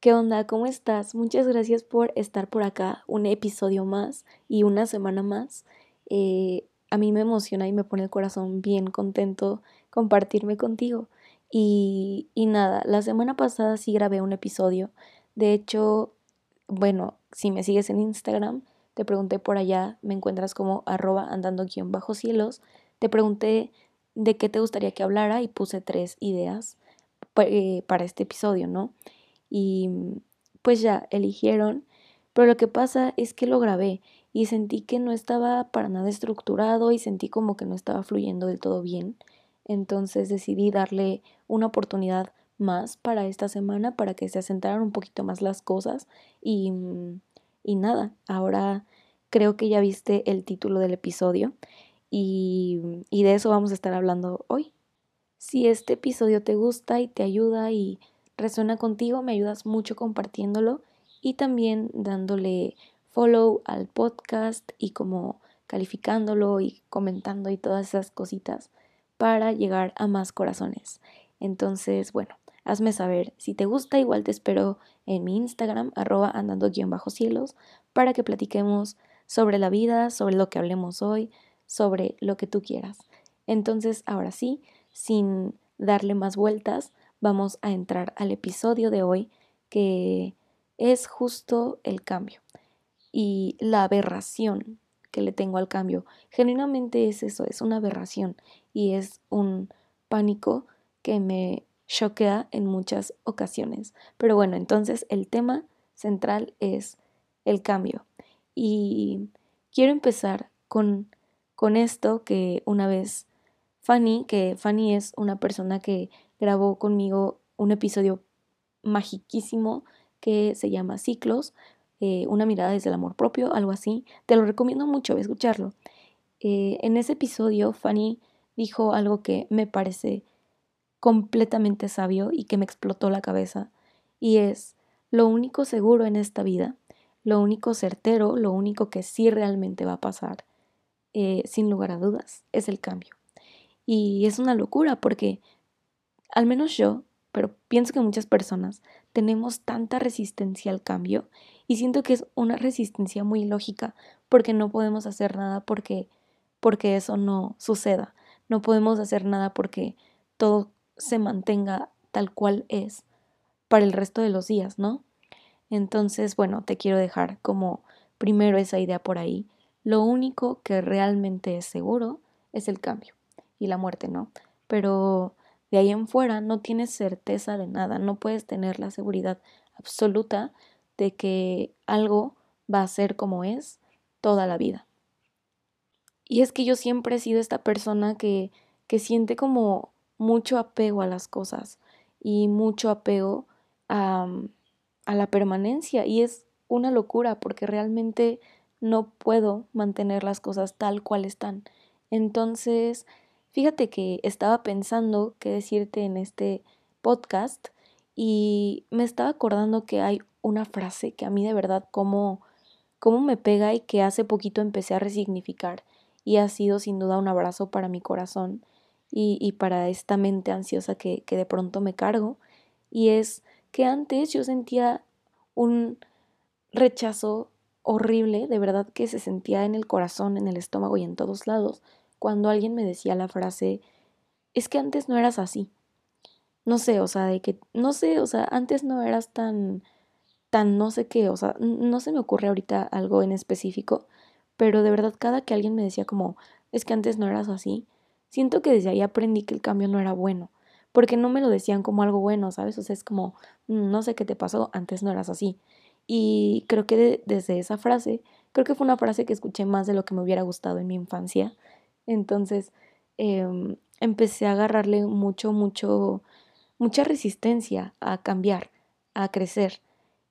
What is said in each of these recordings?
¿Qué onda? ¿Cómo estás? Muchas gracias por estar por acá, un episodio más y una semana más. Eh, a mí me emociona y me pone el corazón bien contento compartirme contigo. Y, nada, la semana pasada sí grabé un episodio. De hecho, bueno, si me sigues en Instagram, te pregunté por allá, me encuentras como arroba andando guion bajo cielos. Te pregunté de qué te gustaría que hablara y puse tres ideas eh, para este episodio, ¿no? Y pues ya eligieron, pero lo que pasa es que lo grabé y sentí que no estaba para nada estructurado y sentí como que no estaba fluyendo del todo bien. Entonces decidí darle una oportunidad más para esta semana para que se asentaran un poquito más las cosas y, y nada, ahora creo que ya viste el título del episodio y, y de eso vamos a estar hablando hoy. Si este episodio te gusta y te ayuda y resuena contigo, me ayudas mucho compartiéndolo y también dándole follow al podcast y como calificándolo y comentando y todas esas cositas para llegar a más corazones. Entonces, bueno, hazme saber si te gusta, igual te espero en mi Instagram, arroba andando guion bajo cielos, para que platiquemos sobre la vida, sobre lo que hablemos hoy, sobre lo que tú quieras. Entonces, ahora sí, sin darle más vueltas, vamos a entrar al episodio de hoy que es justo el cambio y la aberración que le tengo al cambio. Genuinamente es eso, es una aberración y es un pánico que me choquea en muchas ocasiones. Pero bueno, entonces el tema central es el cambio. Y quiero empezar con, con esto que una vez Fanny, que Fanny es una persona que grabó conmigo un episodio magiquísimo que se llama Ciclos, eh, una mirada desde el amor propio, algo así. Te lo recomiendo mucho, escucharlo. Eh, en ese episodio, Fanny dijo algo que me parece completamente sabio y que me explotó la cabeza, y es, lo único seguro en esta vida, lo único certero, lo único que sí realmente va a pasar, eh, sin lugar a dudas, es el cambio. Y es una locura porque al menos yo, pero pienso que muchas personas tenemos tanta resistencia al cambio y siento que es una resistencia muy lógica porque no podemos hacer nada porque porque eso no suceda. No podemos hacer nada porque todo se mantenga tal cual es para el resto de los días, ¿no? Entonces, bueno, te quiero dejar como primero esa idea por ahí. Lo único que realmente es seguro es el cambio y la muerte, ¿no? Pero de ahí en fuera no tienes certeza de nada, no puedes tener la seguridad absoluta de que algo va a ser como es toda la vida. Y es que yo siempre he sido esta persona que, que siente como mucho apego a las cosas y mucho apego a, a la permanencia y es una locura porque realmente no puedo mantener las cosas tal cual están. Entonces, Fíjate que estaba pensando qué decirte en este podcast y me estaba acordando que hay una frase que a mí de verdad como, como me pega y que hace poquito empecé a resignificar y ha sido sin duda un abrazo para mi corazón y, y para esta mente ansiosa que, que de pronto me cargo. Y es que antes yo sentía un rechazo horrible, de verdad que se sentía en el corazón, en el estómago y en todos lados cuando alguien me decía la frase, es que antes no eras así. No sé, o sea, de que, no sé, o sea, antes no eras tan, tan no sé qué, o sea, no se me ocurre ahorita algo en específico, pero de verdad cada que alguien me decía como, es que antes no eras así, siento que desde ahí aprendí que el cambio no era bueno, porque no me lo decían como algo bueno, ¿sabes? O sea, es como, mm, no sé qué te pasó, antes no eras así. Y creo que desde esa frase, creo que fue una frase que escuché más de lo que me hubiera gustado en mi infancia, entonces em, empecé a agarrarle mucho, mucho, mucha resistencia a cambiar, a crecer.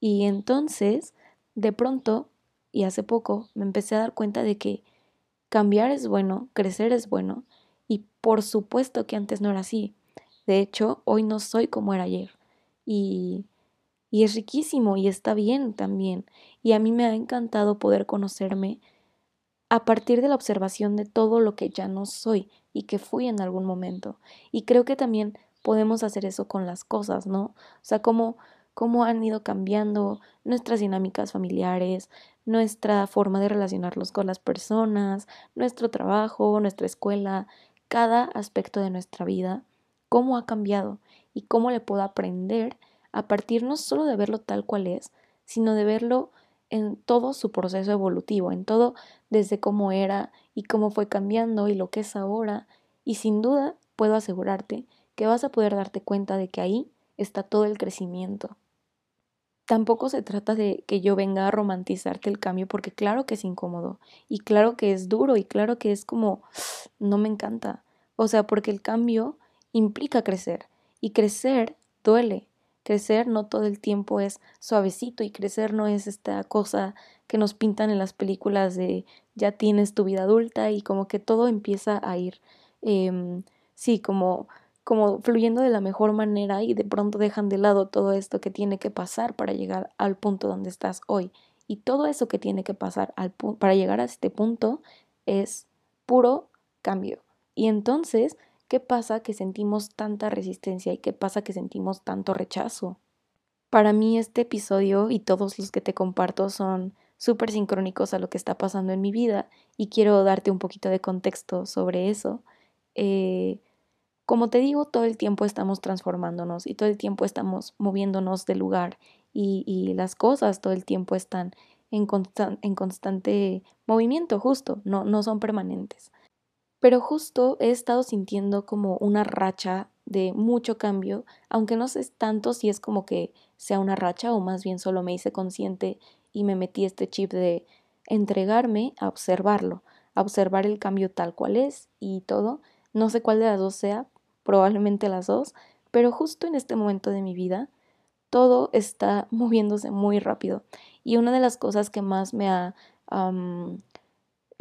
Y entonces, de pronto, y hace poco, me empecé a dar cuenta de que cambiar es bueno, crecer es bueno, y por supuesto que antes no era así. De hecho, hoy no soy como era ayer. Y, y es riquísimo y está bien también. Y a mí me ha encantado poder conocerme a partir de la observación de todo lo que ya no soy y que fui en algún momento. Y creo que también podemos hacer eso con las cosas, ¿no? O sea, como cómo han ido cambiando nuestras dinámicas familiares, nuestra forma de relacionarnos con las personas, nuestro trabajo, nuestra escuela, cada aspecto de nuestra vida, cómo ha cambiado y cómo le puedo aprender a partir no solo de verlo tal cual es, sino de verlo en todo su proceso evolutivo, en todo desde cómo era y cómo fue cambiando y lo que es ahora. Y sin duda puedo asegurarte que vas a poder darte cuenta de que ahí está todo el crecimiento. Tampoco se trata de que yo venga a romantizarte el cambio porque claro que es incómodo y claro que es duro y claro que es como no me encanta. O sea, porque el cambio implica crecer y crecer duele Crecer no todo el tiempo es suavecito y crecer no es esta cosa que nos pintan en las películas de ya tienes tu vida adulta y como que todo empieza a ir, eh, sí, como, como fluyendo de la mejor manera y de pronto dejan de lado todo esto que tiene que pasar para llegar al punto donde estás hoy. Y todo eso que tiene que pasar al para llegar a este punto es puro cambio. Y entonces ¿Qué pasa que sentimos tanta resistencia y qué pasa que sentimos tanto rechazo? Para mí este episodio y todos los que te comparto son súper sincrónicos a lo que está pasando en mi vida y quiero darte un poquito de contexto sobre eso. Eh, como te digo, todo el tiempo estamos transformándonos y todo el tiempo estamos moviéndonos de lugar y, las cosas todo el tiempo están en, constante movimiento, justo, no son permanentes. Pero justo he estado sintiendo como una racha de mucho cambio, aunque no sé tanto si es como que sea una racha o más bien solo me hice consciente y me metí este chip de entregarme a observarlo, a observar el cambio tal cual es y todo. No sé cuál de las dos sea, probablemente las dos, pero justo en este momento de mi vida todo está moviéndose muy rápido. Y una de las cosas que más me ha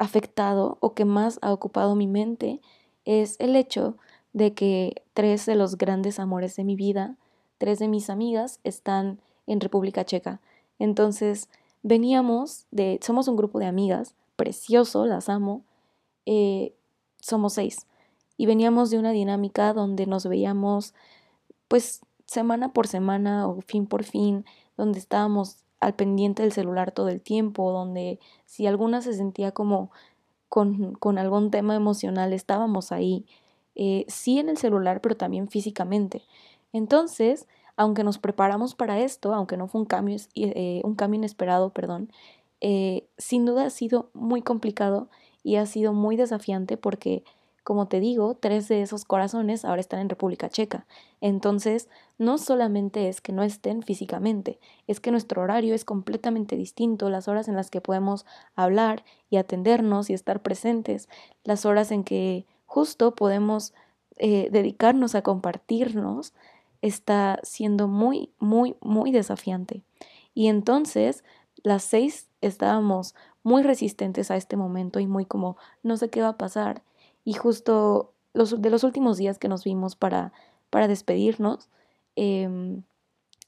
afectado o que más ha ocupado mi mente es el hecho de que tres de los grandes amores de mi vida, tres de mis amigas, están en República Checa. Entonces, veníamos de, somos un grupo de amigas, precioso, las amo, eh, somos seis. Y veníamos de una dinámica donde nos veíamos, pues, semana por semana o fin por fin, donde estábamos al pendiente del celular todo el tiempo, donde si alguna se sentía como con, con algún tema emocional, estábamos ahí, eh, sí en el celular, pero también físicamente. Entonces, aunque nos preparamos para esto, aunque no fue un cambio, eh, un cambio inesperado, perdón, eh, sin duda ha sido muy complicado y ha sido muy desafiante porque como te digo, tres de esos corazones ahora están en República Checa. Entonces, no solamente es que no estén físicamente, es que nuestro horario es completamente distinto, las horas en las que podemos hablar y atendernos y estar presentes, las horas en que justo podemos eh, dedicarnos a compartirnos, está siendo muy, muy, muy desafiante. Y entonces, las seis estábamos muy resistentes a este momento y muy como, no sé qué va a pasar y justo los, de los últimos días que nos vimos para, para despedirnos, eh,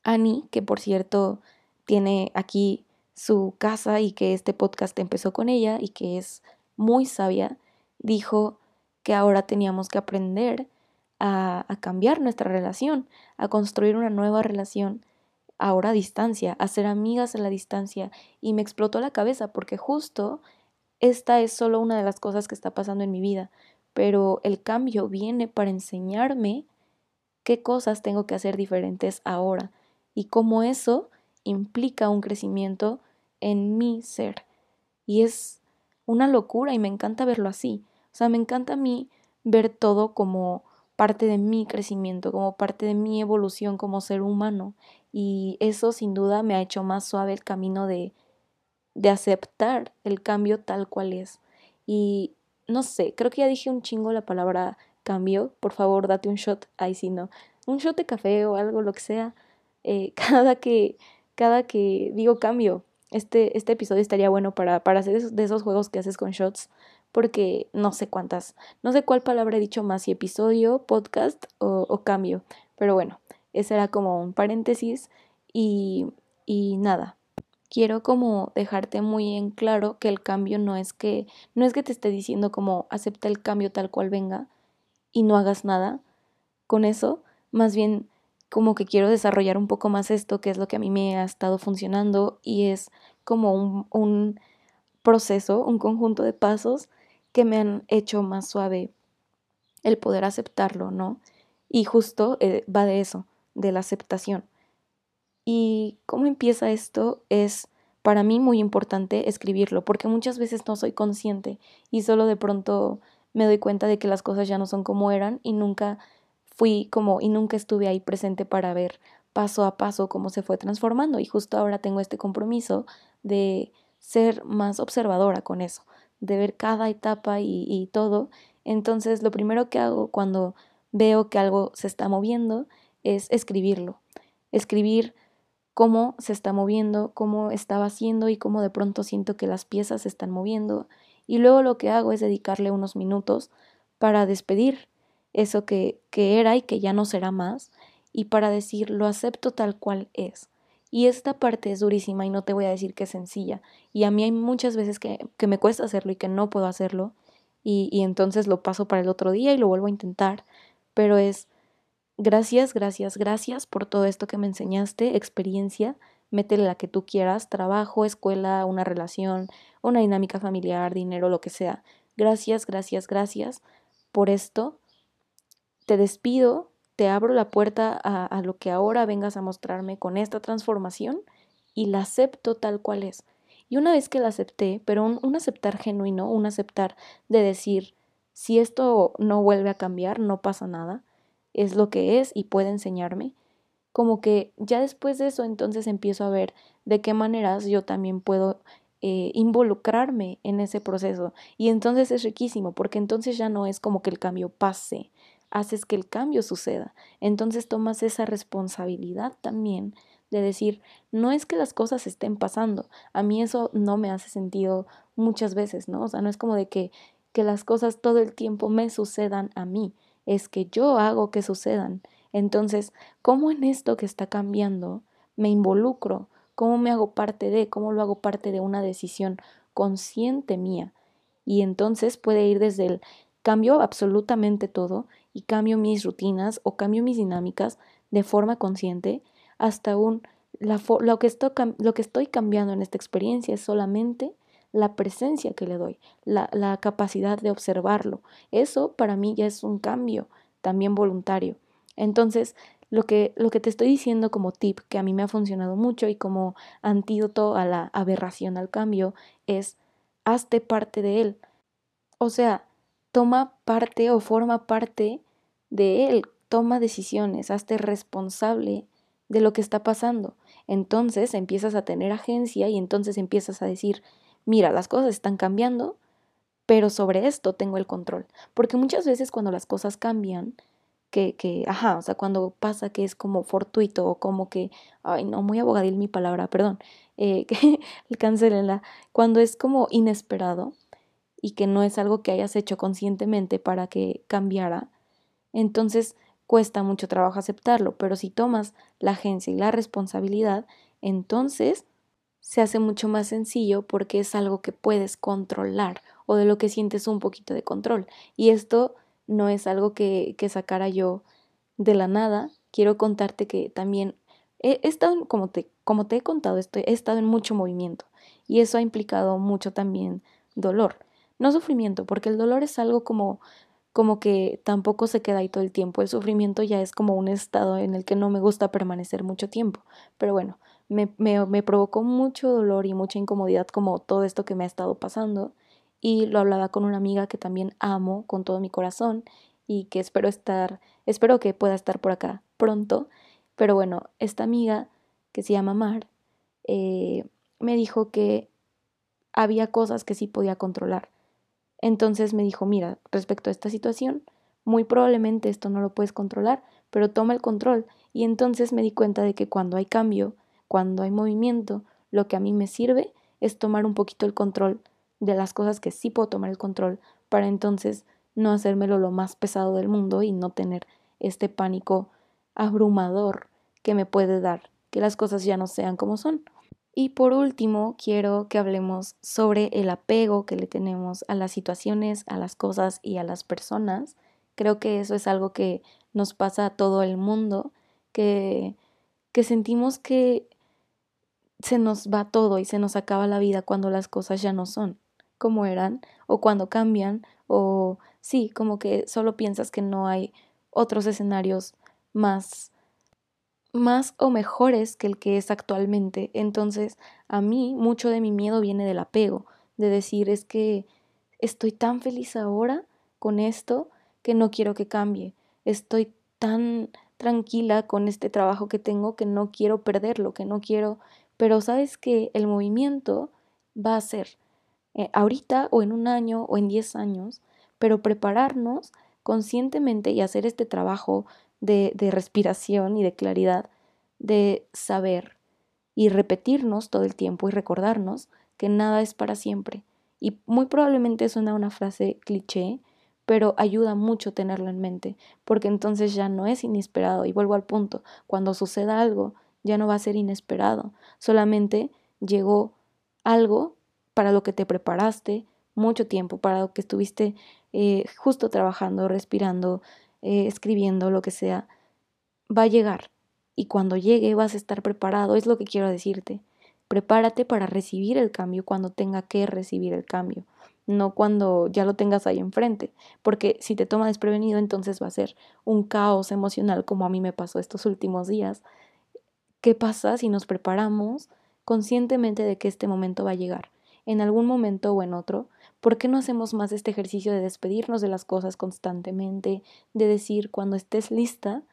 Annie, que por cierto tiene aquí su casa y que este podcast empezó con ella y que es muy sabia, dijo que ahora teníamos que aprender a, a, cambiar nuestra relación, a construir una nueva relación ahora a distancia, a ser amigas a la distancia. Y me explotó la cabeza porque justo esta es solo una de las cosas que está pasando en mi vida, pero el cambio viene para enseñarme qué cosas tengo que hacer diferentes ahora y cómo eso implica un crecimiento en mi ser. Y es una locura y me encanta verlo así. O sea, me encanta a mí ver todo como parte de mi crecimiento, como parte de mi evolución como ser humano. Y eso sin duda me ha hecho más suave el camino de de aceptar el cambio tal cual es. Y no sé, creo que ya dije un chingo la palabra cambio. Por favor, date un shot. Ahí sí, no. Un shot de café o algo, lo que sea. Eh, cada que, cada que digo cambio, este, este episodio estaría bueno para, para hacer de esos juegos que haces con shots. Porque no sé cuántas, no sé cuál palabra he dicho más, si episodio, podcast o, o cambio. Pero bueno, ese era como un paréntesis. Y, y nada, quiero como dejarte muy en claro que el cambio no es que no es que te esté diciendo como acepta el cambio tal cual venga y no hagas nada con eso, más bien como que quiero desarrollar un poco más esto, que es lo que a mí me ha estado funcionando y es como un, un proceso, un conjunto de pasos que me han hecho más suave el poder aceptarlo, ¿no? Y justo eh, va de eso, de la aceptación. Y cómo empieza esto es para mí muy importante escribirlo, porque muchas veces no soy consciente y solo de pronto me doy cuenta de que las cosas ya no son como eran y nunca fui como y nunca estuve ahí presente para ver paso a paso cómo se fue transformando y justo ahora tengo este compromiso de ser más observadora con eso, de ver cada etapa y, todo. Entonces lo primero que hago cuando veo que algo se está moviendo es escribirlo, escribir cómo se está moviendo, cómo estaba haciendo y cómo de pronto siento que las piezas se están moviendo. Y luego lo que hago es dedicarle unos minutos para despedir eso que, que era y que ya no será más y para decir lo acepto tal cual es. Y esta parte es durísima y no te voy a decir que es sencilla. Y a mí hay muchas veces que, que me cuesta hacerlo y que no puedo hacerlo. Y, y entonces lo paso para el otro día y lo vuelvo a intentar. Pero es Gracias, gracias, gracias por todo esto que me enseñaste, experiencia, métele la que tú quieras, trabajo, escuela, una relación, una dinámica familiar, dinero, lo que sea. Gracias, gracias, gracias por esto. Te despido, te abro la puerta a, lo que ahora vengas a mostrarme con esta transformación y la acepto tal cual es. Y una vez que la acepté, pero un aceptar genuino, un aceptar de decir, si esto no vuelve a cambiar, no pasa nada es lo que es y puede enseñarme, como que ya después de eso entonces empiezo a ver de qué maneras yo también puedo eh, involucrarme en ese proceso. Y entonces es riquísimo, porque entonces ya no es como que el cambio pase, haces que el cambio suceda. Entonces tomas esa responsabilidad también de decir, no es que las cosas estén pasando, a mí eso no me hace sentido muchas veces, ¿no? O sea, no es como de que, que las cosas todo el tiempo me sucedan a mí, es que yo hago que sucedan. Entonces, ¿cómo en esto que está cambiando me involucro? ¿Cómo me hago parte de? ¿Cómo lo hago parte de una decisión consciente mía? Y entonces puede ir desde el cambio absolutamente todo y cambio mis rutinas o cambio mis dinámicas de forma consciente hasta un lo, que estoy, lo que estoy cambiando en esta experiencia es solamente la presencia que le doy, la, capacidad de observarlo. Eso para mí ya es un cambio también voluntario. Entonces, lo que, lo que te estoy diciendo como tip que a mí me ha funcionado mucho y como antídoto a la aberración al cambio es hazte parte de él. O sea, toma parte o forma parte de él, toma decisiones, hazte responsable de lo que está pasando. Entonces empiezas a tener agencia y entonces empiezas a decir, mira, las cosas están cambiando, pero sobre esto tengo el control. Porque muchas veces cuando las cosas cambian, que, que, ajá, o sea, cuando pasa que es como fortuito o como que, ay, no, muy abogadil mi palabra, perdón, eh, que cancelenla, cuando es como inesperado y que no es algo que hayas hecho conscientemente para que cambiara, entonces cuesta mucho trabajo aceptarlo, pero si tomas la agencia y la responsabilidad, entonces se hace mucho más sencillo porque es algo que puedes controlar o de lo que sientes un poquito de control. Y esto no es algo que, que sacara yo de la nada. Quiero contarte que también he, estado, como te, como te he contado, estoy, he estado en mucho movimiento y eso ha implicado mucho también dolor. No sufrimiento, porque el dolor es algo como como que tampoco se queda ahí todo el tiempo. El sufrimiento ya es como un estado en el que no me gusta permanecer mucho tiempo. Pero bueno, me, me, provocó mucho dolor y mucha incomodidad como todo esto que me ha estado pasando. Y lo hablaba con una amiga que también amo con todo mi corazón y que espero estar, espero que pueda estar por acá pronto. Pero bueno, esta amiga que se llama Mar eh, me dijo que había cosas que sí podía controlar entonces me dijo, mira, respecto a esta situación, muy probablemente esto no lo puedes controlar, pero toma el control. Y entonces me di cuenta de que cuando hay cambio, cuando hay movimiento, lo que a mí me sirve es tomar un poquito el control de las cosas que sí puedo tomar el control para entonces no hacérmelo lo más pesado del mundo y no tener este pánico abrumador que me puede dar que las cosas ya no sean como son. Y por último, quiero que hablemos sobre el apego que le tenemos a las situaciones, a las cosas y a las personas. Creo que eso es algo que nos pasa a todo el mundo, que, que sentimos que se nos va todo y se nos acaba la vida cuando las cosas ya no son como eran o cuando cambian o sí, como que solo piensas que no hay otros escenarios más más o mejores que el que es actualmente. Entonces, a mí mucho de mi miedo viene del apego, de decir es que estoy tan feliz ahora con esto que no quiero que cambie. Estoy tan tranquila con este trabajo que tengo que no quiero perderlo, que no quiero, pero sabes que el movimiento va a ser eh, ahorita o en un año o en diez años, pero prepararnos conscientemente y hacer este trabajo de, de respiración y de claridad, de saber y repetirnos todo el tiempo y recordarnos que nada es para siempre. Y muy probablemente suena una frase cliché, pero ayuda mucho tenerlo en mente, porque entonces ya no es inesperado. Y vuelvo al punto, cuando suceda algo, ya no va a ser inesperado, solamente llegó algo para lo que te preparaste mucho tiempo, para lo que estuviste eh, justo trabajando, respirando, eh, escribiendo, lo que sea, va a llegar. Y cuando llegue vas a estar preparado, es lo que quiero decirte. Prepárate para recibir el cambio cuando tenga que recibir el cambio, no cuando ya lo tengas ahí enfrente, porque si te toma desprevenido entonces va a ser un caos emocional como a mí me pasó estos últimos días. ¿Qué pasa si nos preparamos conscientemente de que este momento va a llegar? En algún momento o en otro, ¿por qué no hacemos más este ejercicio de despedirnos de las cosas constantemente, de decir cuando estés lista,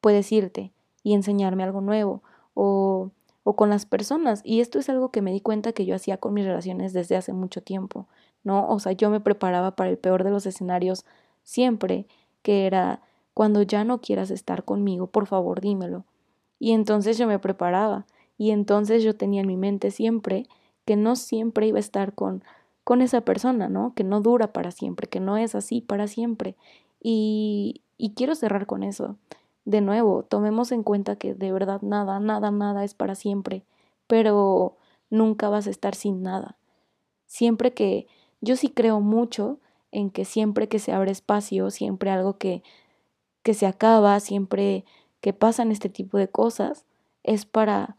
puedes irte y enseñarme algo nuevo o o con las personas. Y esto es algo que me di cuenta que yo hacía con mis relaciones desde hace mucho tiempo, ¿no? O sea, yo me preparaba para el peor de los escenarios siempre, que era cuando ya no quieras estar conmigo, por favor dímelo. Y entonces yo me preparaba y entonces yo tenía en mi mente siempre que no siempre iba a estar con con esa persona, ¿no? Que no dura para siempre, que no es así para siempre. Y, y quiero cerrar con eso de nuevo, tomemos en cuenta que de verdad nada, nada, nada es para siempre, pero nunca vas a estar sin nada. Siempre que yo sí creo mucho en que siempre que se abre espacio, siempre algo que, que se acaba, siempre que pasan este tipo de cosas, es para,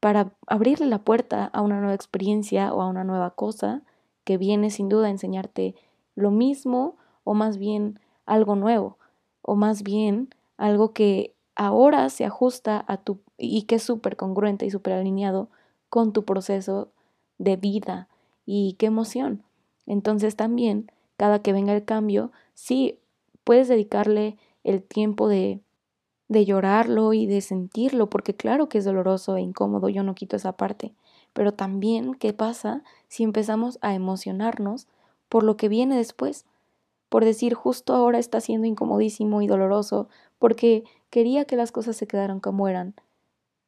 para abrirle la puerta a una nueva experiencia o a una nueva cosa que viene sin duda a enseñarte lo mismo o más bien algo nuevo o más bien algo que ahora se ajusta a tu y que es súper congruente y súper alineado con tu proceso de vida y qué emoción. Entonces también, cada que venga el cambio, sí, puedes dedicarle el tiempo de, de llorarlo y de sentirlo, porque claro que es doloroso e incómodo, yo no quito esa parte, pero también, ¿qué pasa si empezamos a emocionarnos por lo que viene después? Por decir, justo ahora está siendo incomodísimo y doloroso porque quería que las cosas se quedaran como eran,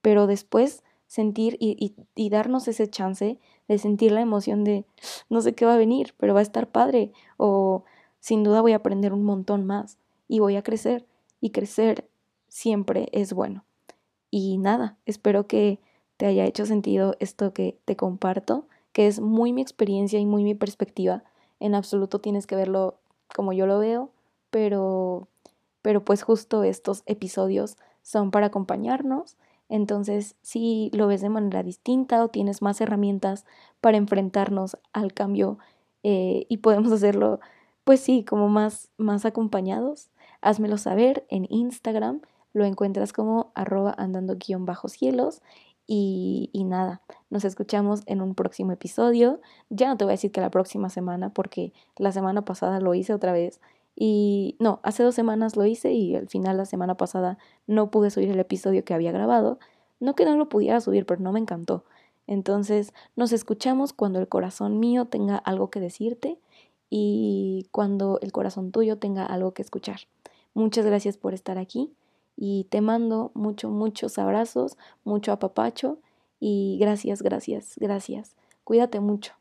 pero después sentir y, y, darnos ese chance de sentir la emoción de no sé qué va a venir, pero va a estar padre o sin duda voy a aprender un montón más y voy a crecer y crecer siempre es bueno. Y nada, espero que te haya hecho sentido esto que te comparto, que es muy mi experiencia y muy mi perspectiva. En absoluto tienes que verlo como yo lo veo, pero pero pues justo estos episodios son para acompañarnos. Entonces, si lo ves de manera distinta o tienes más herramientas para enfrentarnos al cambio eh, y podemos hacerlo, pues sí, como más, más acompañados, házmelo saber en Instagram. Lo encuentras como arroba andando guion bajo cielos. Y, y nada, nos escuchamos en un próximo episodio. Ya no te voy a decir que la próxima semana, porque la semana pasada lo hice otra vez y no, hace dos semanas lo hice y al final la semana pasada no pude subir el episodio que había grabado. No que no lo pudiera subir, pero no me encantó. Entonces nos escuchamos cuando el corazón mío tenga algo que decirte y cuando el corazón tuyo tenga algo que escuchar. Muchas gracias por estar aquí y te mando mucho, muchos abrazos, mucho apapacho y gracias, gracias, gracias. Cuídate mucho.